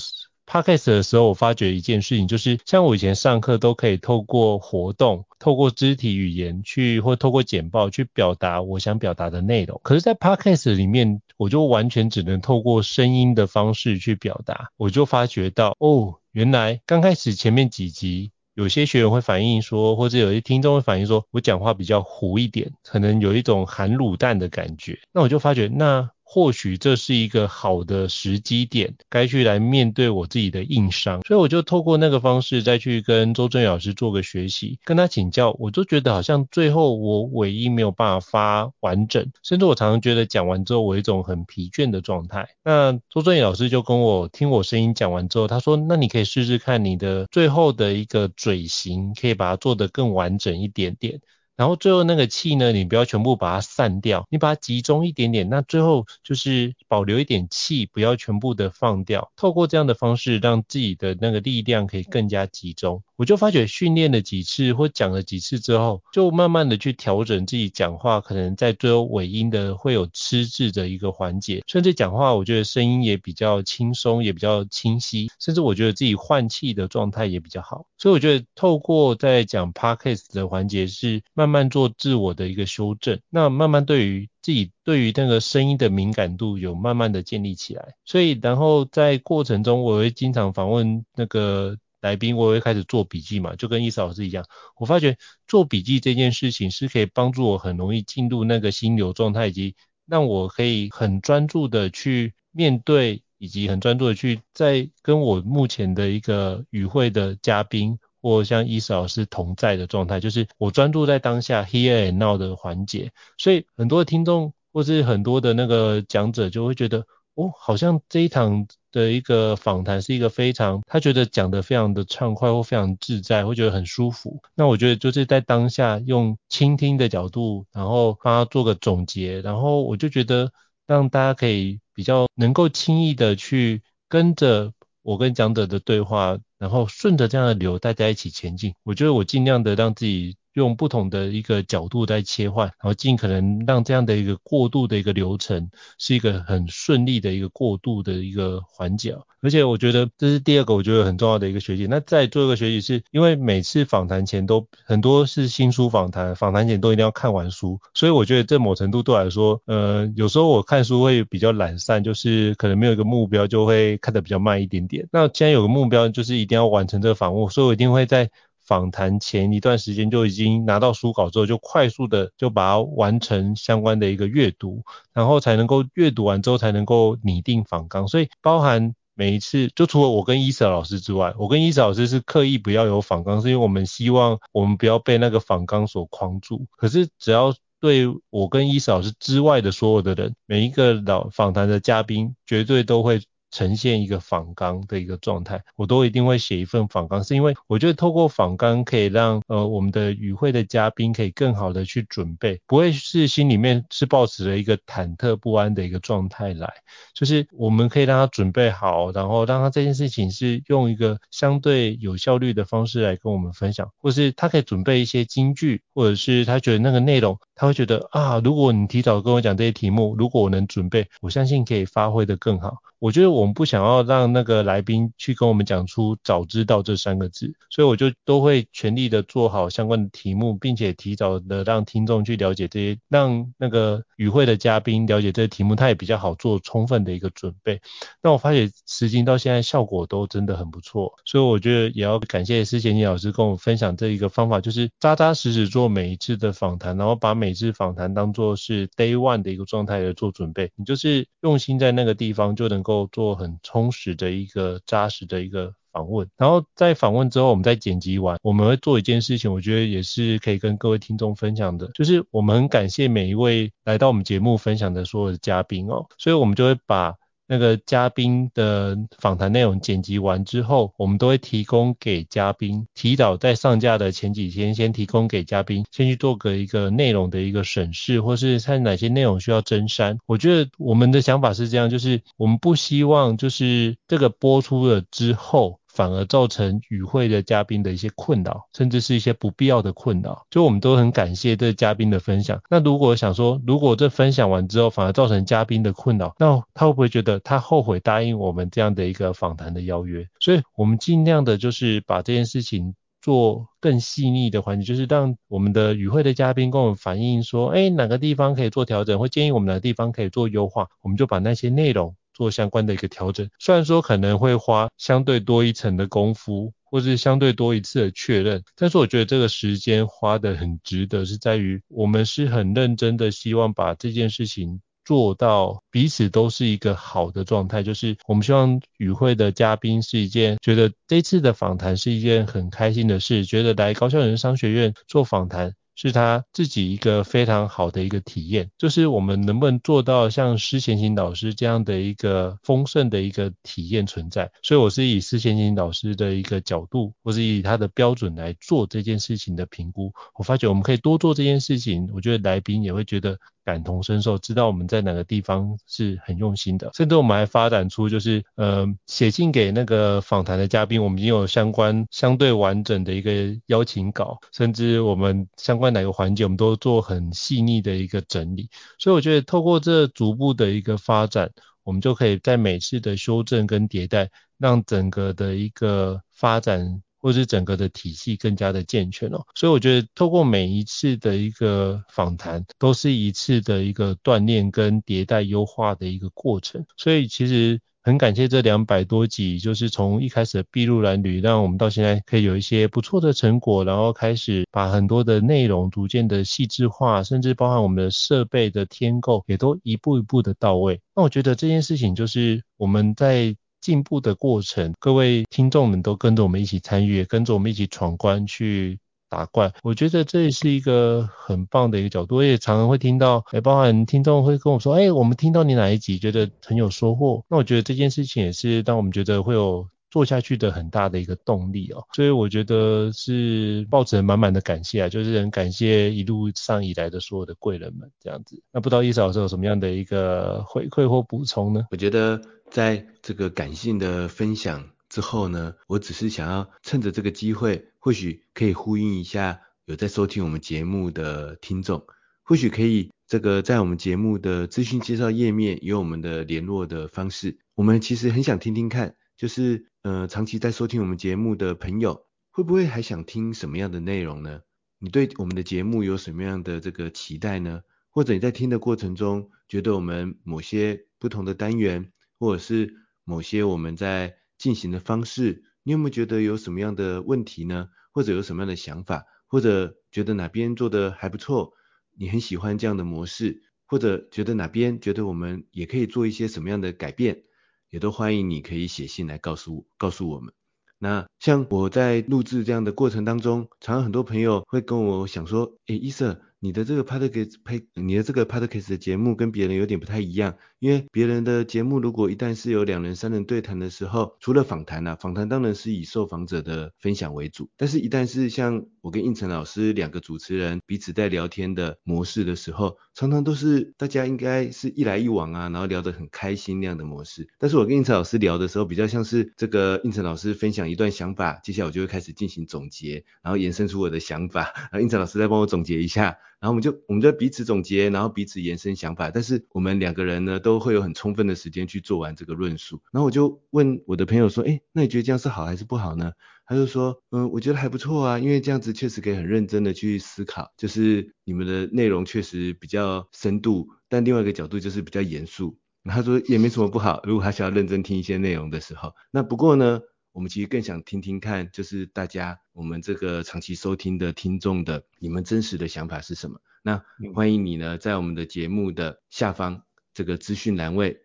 Podcast 的时候，我发觉一件事情，就是像我以前上课都可以透过活动、透过肢体语言去，或透过简报去表达我想表达的内容。可是，在 Podcast 里面，我就完全只能透过声音的方式去表达。我就发觉到，哦，原来刚开始前面几集，有些学员会反映说，或者有些听众会反映说，我讲话比较糊一点，可能有一种含卤蛋的感觉。那我就发觉，那。或许这是一个好的时机点，该去来面对我自己的硬伤，所以我就透过那个方式再去跟周正宇老师做个学习，跟他请教，我就觉得好像最后我尾音没有办法发完整，甚至我常常觉得讲完之后我有一种很疲倦的状态。那周正宇老师就跟我听我声音讲完之后，他说：“那你可以试试看你的最后的一个嘴型，可以把它做得更完整一点点。”然后最后那个气呢，你不要全部把它散掉，你把它集中一点点，那最后就是保留一点气，不要全部的放掉。透过这样的方式，让自己的那个力量可以更加集中。我就发觉训练了几次或讲了几次之后，就慢慢的去调整自己讲话，可能在最后尾音的会有吃字的一个环节，甚至讲话我觉得声音也比较轻松，也比较清晰，甚至我觉得自己换气的状态也比较好。所以我觉得透过在讲 Podcast 的环节是慢慢做自我的一个修正，那慢慢对于自己对于那个声音的敏感度有慢慢的建立起来。所以然后在过程中我会经常访问那个。来宾，我会开始做笔记嘛，就跟伊瑟老师一样，我发觉做笔记这件事情是可以帮助我很容易进入那个心流状态，以及让我可以很专注的去面对，以及很专注的去在跟我目前的一个与会的嘉宾或像伊瑟老师同在的状态，就是我专注在当下 here and now 的环节，所以很多听众或是很多的那个讲者就会觉得。哦，好像这一场的一个访谈是一个非常，他觉得讲得非常的畅快或非常自在，会觉得很舒服。那我觉得就是在当下用倾听的角度，然后帮他做个总结，然后我就觉得让大家可以比较能够轻易的去跟着我跟讲者的对话，然后顺着这样的流，大家一起前进。我觉得我尽量的让自己。用不同的一个角度在切换，然后尽可能让这样的一个过渡的一个流程是一个很顺利的一个过渡的一个环节。而且我觉得这是第二个我觉得很重要的一个学习。那再做一个学习是，因为每次访谈前都很多是新书访谈，访谈前都一定要看完书，所以我觉得这某程度对我来说，呃，有时候我看书会比较懒散，就是可能没有一个目标，就会看得比较慢一点点。那既然有个目标，就是一定要完成这个访问，所以我一定会在访谈前一段时间就已经拿到书稿之后，就快速的就把它完成相关的一个阅读，然后才能够阅读完之后才能够拟定访纲。所以包含每一次，就除了我跟伊瑟老师之外，我跟伊瑟老师是刻意不要有访纲，是因为我们希望我们不要被那个访纲所框住。可是只要对我跟伊瑟老师之外的所有的人，每一个老访谈的嘉宾，绝对都会。呈现一个反纲的一个状态，我都一定会写一份反纲，是因为我觉得透过反纲可以让呃我们的与会的嘉宾可以更好的去准备，不会是心里面是抱持了一个忐忑不安的一个状态来，就是我们可以让他准备好，然后让他这件事情是用一个相对有效率的方式来跟我们分享，或是他可以准备一些金句，或者是他觉得那个内容他会觉得啊，如果你提早跟我讲这些题目，如果我能准备，我相信可以发挥得更好。我觉得我们不想要让那个来宾去跟我们讲出“早知道”这三个字，所以我就都会全力的做好相关的题目，并且提早的让听众去了解这些，让那个与会的嘉宾了解这些题目，他也比较好做充分的一个准备。那我发现实行到现在效果都真的很不错，所以我觉得也要感谢施贤齐老师跟我分享这一个方法，就是扎扎实实做每一次的访谈，然后把每每次访谈当做是 day one 的一个状态来做准备，你就是用心在那个地方就能够。做很充实的一个扎实的一个访问，然后在访问之后，我们再剪辑完，我们会做一件事情，我觉得也是可以跟各位听众分享的，就是我们很感谢每一位来到我们节目分享的所有的嘉宾哦，所以我们就会把。那个嘉宾的访谈内容剪辑完之后，我们都会提供给嘉宾，提早在上架的前几天，先提供给嘉宾，先去做个一个内容的一个审视，或是看哪些内容需要增删。我觉得我们的想法是这样，就是我们不希望就是这个播出了之后。反而造成与会的嘉宾的一些困扰，甚至是一些不必要的困扰。就我们都很感谢这嘉宾的分享。那如果想说，如果这分享完之后，反而造成嘉宾的困扰，那他会不会觉得他后悔答应我们这样的一个访谈的邀约？所以我们尽量的就是把这件事情做更细腻的环节，就是让我们的与会的嘉宾跟我们反映说，哎，哪个地方可以做调整，或建议我们哪个地方可以做优化，我们就把那些内容。做相关的一个调整，虽然说可能会花相对多一层的功夫，或是相对多一次的确认，但是我觉得这个时间花得很值得，是在于我们是很认真的，希望把这件事情做到彼此都是一个好的状态，就是我们希望与会的嘉宾是一件觉得这次的访谈是一件很开心的事，觉得来高校人商学院做访谈。是他自己一个非常好的一个体验，就是我们能不能做到像施贤齐老师这样的一个丰盛的一个体验存在。所以我是以施贤齐老师的一个角度，或是以他的标准来做这件事情的评估。我发觉我们可以多做这件事情，我觉得来宾也会觉得。感同身受，知道我们在哪个地方是很用心的，甚至我们还发展出就是呃写信给那个访谈的嘉宾，我们已经有相关相对完整的一个邀请稿，甚至我们相关哪个环节我们都做很细腻的一个整理，所以我觉得透过这逐步的一个发展，我们就可以在每次的修正跟迭代，让整个的一个发展。或是整个的体系更加的健全哦，所以我觉得透过每一次的一个访谈，都是一次的一个锻炼跟迭代优化的一个过程。所以其实很感谢这两百多集，就是从一开始的筚路蓝缕，让我们到现在可以有一些不错的成果，然后开始把很多的内容逐渐的细致化，甚至包含我们的设备的添购，也都一步一步的到位。那我觉得这件事情就是我们在。进步的过程，各位听众们都跟着我们一起参与，跟着我们一起闯关去打怪。我觉得这也是一个很棒的一个角度。我也常常会听到，哎，包含听众会跟我说，哎，我们听到你哪一集，觉得很有收获。那我觉得这件事情也是让我们觉得会有做下去的很大的一个动力哦。所以我觉得是抱着满满的感谢啊，就是很感谢一路上以来的所有的贵人们这样子。那不知道伊老师有什么样的一个回馈或补充呢？我觉得。在这个感性的分享之后呢，我只是想要趁着这个机会，或许可以呼应一下有在收听我们节目的听众，或许可以这个在我们节目的资讯介绍页面有我们的联络的方式。我们其实很想听听看，就是呃长期在收听我们节目的朋友，会不会还想听什么样的内容呢？你对我们的节目有什么样的这个期待呢？或者你在听的过程中，觉得我们某些不同的单元，或者是某些我们在进行的方式，你有没有觉得有什么样的问题呢？或者有什么样的想法？或者觉得哪边做得还不错，你很喜欢这样的模式，或者觉得哪边觉得我们也可以做一些什么样的改变，也都欢迎你可以写信来告诉告诉我们。那像我在录制这样的过程当中，常常很多朋友会跟我想说，诶，伊瑟。你的这个 podcast 配你的这个 podcast 的节目跟别人有点不太一样，因为别人的节目如果一旦是有两人、三人对谈的时候，除了访谈啊，访谈当然是以受访者的分享为主，但是一旦是像我跟应成老师两个主持人彼此在聊天的模式的时候，常常都是大家应该是一来一往啊，然后聊得很开心那样的模式。但是我跟应成老师聊的时候，比较像是这个应成老师分享一段想法，接下来我就会开始进行总结，然后延伸出我的想法，(laughs) 然后应成老师再帮我总结一下。然后我们就我们就彼此总结，然后彼此延伸想法，但是我们两个人呢都会有很充分的时间去做完这个论述。然后我就问我的朋友说，哎，那你觉得这样是好还是不好呢？他就说，嗯，我觉得还不错啊，因为这样子确实可以很认真的去思考，就是你们的内容确实比较深度，但另外一个角度就是比较严肃。他说也没什么不好，如果他想要认真听一些内容的时候，那不过呢。我们其实更想听听看，就是大家我们这个长期收听的听众的你们真实的想法是什么？那欢迎你呢，在我们的节目的下方这个资讯栏位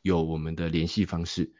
有我们的联系方式。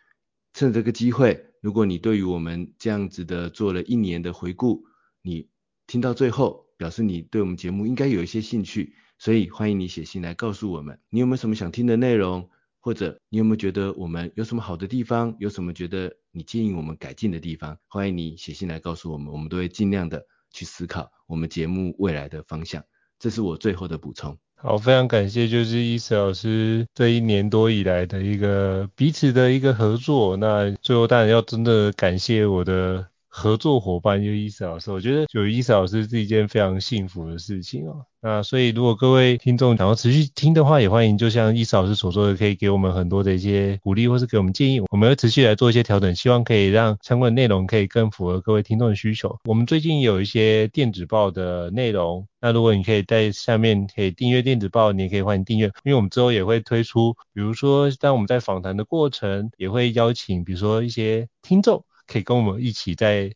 趁这个机会，如果你对于我们这样子的做了一年的回顾，你听到最后，表示你对我们节目应该有一些兴趣，所以欢迎你写信来告诉我们，你有没有什么想听的内容？或者你有没有觉得我们有什么好的地方？有什么觉得你建议我们改进的地方？欢迎你写信来告诉我们，我们都会尽量的去思考我们节目未来的方向。这是我最后的补充。好，非常感谢，就是伊瑟老师这一年多以来的一个彼此的一个合作。那最后当然要真的感谢我的。合作伙伴就伊思老师，我觉得有伊思老师是一件非常幸福的事情哦。那所以如果各位听众想要持续听的话，也欢迎就像伊思老师所说的，可以给我们很多的一些鼓励，或是给我们建议，我们会持续来做一些调整，希望可以让相关的内容可以更符合各位听众的需求。我们最近有一些电子报的内容，那如果你可以在下面可以订阅电子报，你也可以欢迎订阅，因为我们之后也会推出，比如说当我们在访谈的过程，也会邀请比如说一些听众。可以跟我们一起在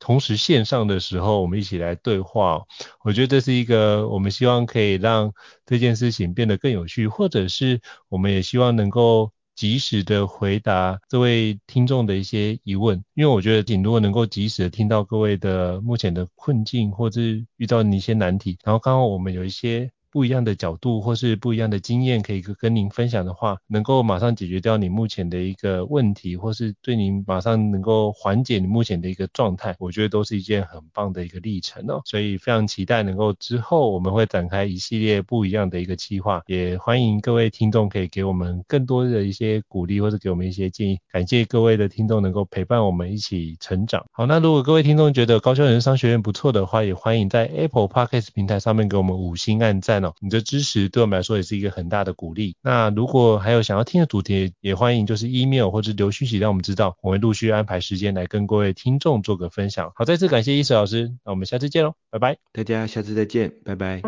同时线上的时候，我们一起来对话。我觉得这是一个我们希望可以让这件事情变得更有趣，或者是我们也希望能够及时的回答这位听众的一些疑问。因为我觉得，如果能够及时的听到各位的目前的困境，或者是遇到的一些难题，然后刚好我们有一些。不一样的角度或是不一样的经验可以跟您分享的话，能够马上解决掉你目前的一个问题，或是对您马上能够缓解你目前的一个状态，我觉得都是一件很棒的一个历程哦。所以非常期待能够之后我们会展开一系列不一样的一个计划，也欢迎各位听众可以给我们更多的一些鼓励或者给我们一些建议。感谢各位的听众能够陪伴我们一起成长。好，那如果各位听众觉得高效人商学院不错的话，也欢迎在 Apple Podcast 平台上面给我们五星按赞。你的支持对我们来说也是一个很大的鼓励。那如果还有想要听的主题，也欢迎就是 email 或者留讯息让我们知道，我会陆续安排时间来跟各位听众做个分享。好，再次感谢伊瑟老师，那我们下次见喽，拜拜。大家下次再见，拜拜。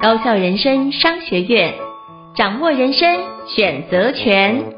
高校人生商学院，掌握人生选择权。